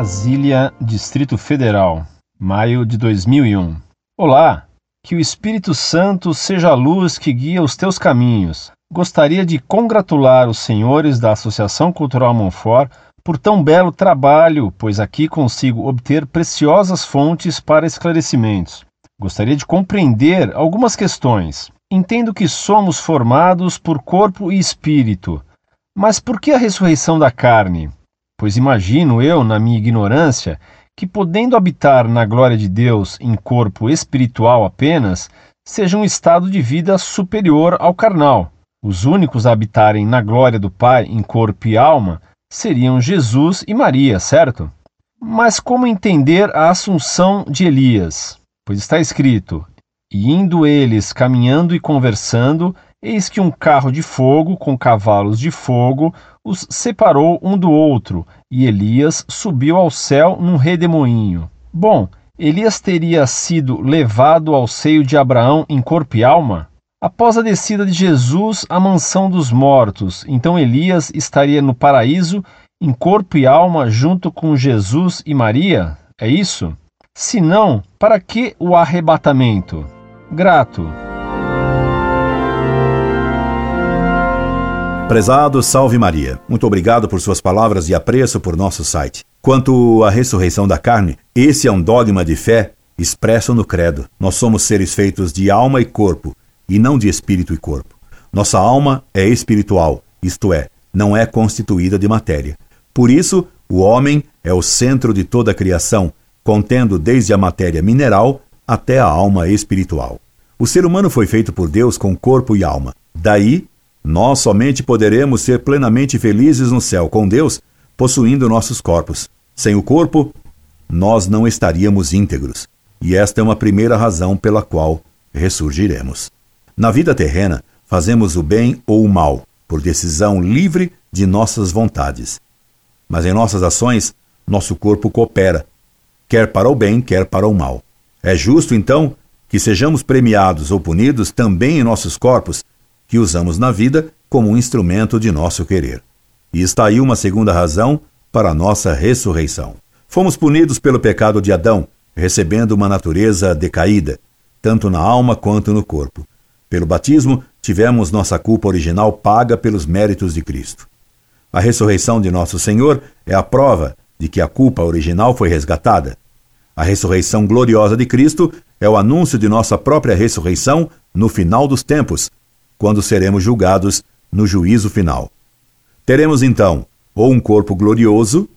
Brasília, Distrito Federal, maio de 2001. Olá, que o Espírito Santo seja a luz que guia os teus caminhos. Gostaria de congratular os senhores da Associação Cultural Monfort por tão belo trabalho, pois aqui consigo obter preciosas fontes para esclarecimentos. Gostaria de compreender algumas questões. Entendo que somos formados por corpo e espírito, mas por que a ressurreição da carne? Pois imagino eu, na minha ignorância, que podendo habitar na glória de Deus em corpo espiritual apenas, seja um estado de vida superior ao carnal. Os únicos a habitarem na glória do Pai em corpo e alma seriam Jesus e Maria, certo? Mas como entender a assunção de Elias? Pois está escrito: E indo eles caminhando e conversando, Eis que um carro de fogo com cavalos de fogo os separou um do outro, e Elias subiu ao céu num redemoinho. Bom, Elias teria sido levado ao seio de Abraão em corpo e alma? Após a descida de Jesus à mansão dos mortos, então Elias estaria no paraíso em corpo e alma junto com Jesus e Maria? É isso? Se não, para que o arrebatamento? Grato. Prezado Salve Maria, muito obrigado por suas palavras de apreço por nosso site. Quanto à ressurreição da carne, esse é um dogma de fé expresso no Credo. Nós somos seres feitos de alma e corpo, e não de espírito e corpo. Nossa alma é espiritual, isto é, não é constituída de matéria. Por isso, o homem é o centro de toda a criação, contendo desde a matéria mineral até a alma espiritual. O ser humano foi feito por Deus com corpo e alma. Daí nós somente poderemos ser plenamente felizes no céu com Deus possuindo nossos corpos. Sem o corpo, nós não estaríamos íntegros. E esta é uma primeira razão pela qual ressurgiremos. Na vida terrena, fazemos o bem ou o mal, por decisão livre de nossas vontades. Mas em nossas ações, nosso corpo coopera, quer para o bem, quer para o mal. É justo, então, que sejamos premiados ou punidos também em nossos corpos, que usamos na vida como um instrumento de nosso querer. E está aí uma segunda razão para a nossa ressurreição. Fomos punidos pelo pecado de Adão, recebendo uma natureza decaída, tanto na alma quanto no corpo. Pelo batismo, tivemos nossa culpa original paga pelos méritos de Cristo. A ressurreição de nosso Senhor é a prova de que a culpa original foi resgatada. A ressurreição gloriosa de Cristo é o anúncio de nossa própria ressurreição no final dos tempos, quando seremos julgados no juízo final. Teremos então ou um corpo glorioso,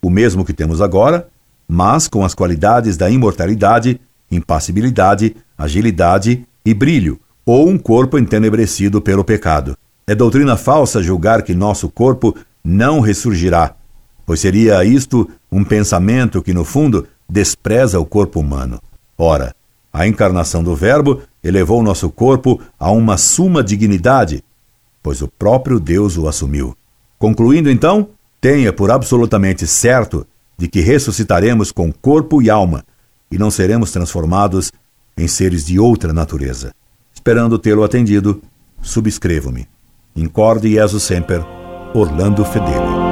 o mesmo que temos agora, mas com as qualidades da imortalidade, impassibilidade, agilidade e brilho, ou um corpo entenebrecido pelo pecado. É doutrina falsa julgar que nosso corpo não ressurgirá, pois seria isto um pensamento que, no fundo, despreza o corpo humano. Ora, a encarnação do Verbo elevou nosso corpo a uma suma dignidade, pois o próprio Deus o assumiu. Concluindo então, tenha por absolutamente certo de que ressuscitaremos com corpo e alma e não seremos transformados em seres de outra natureza. Esperando tê-lo atendido, subscrevo-me. Incorde Jesus Semper, Orlando Fedeli.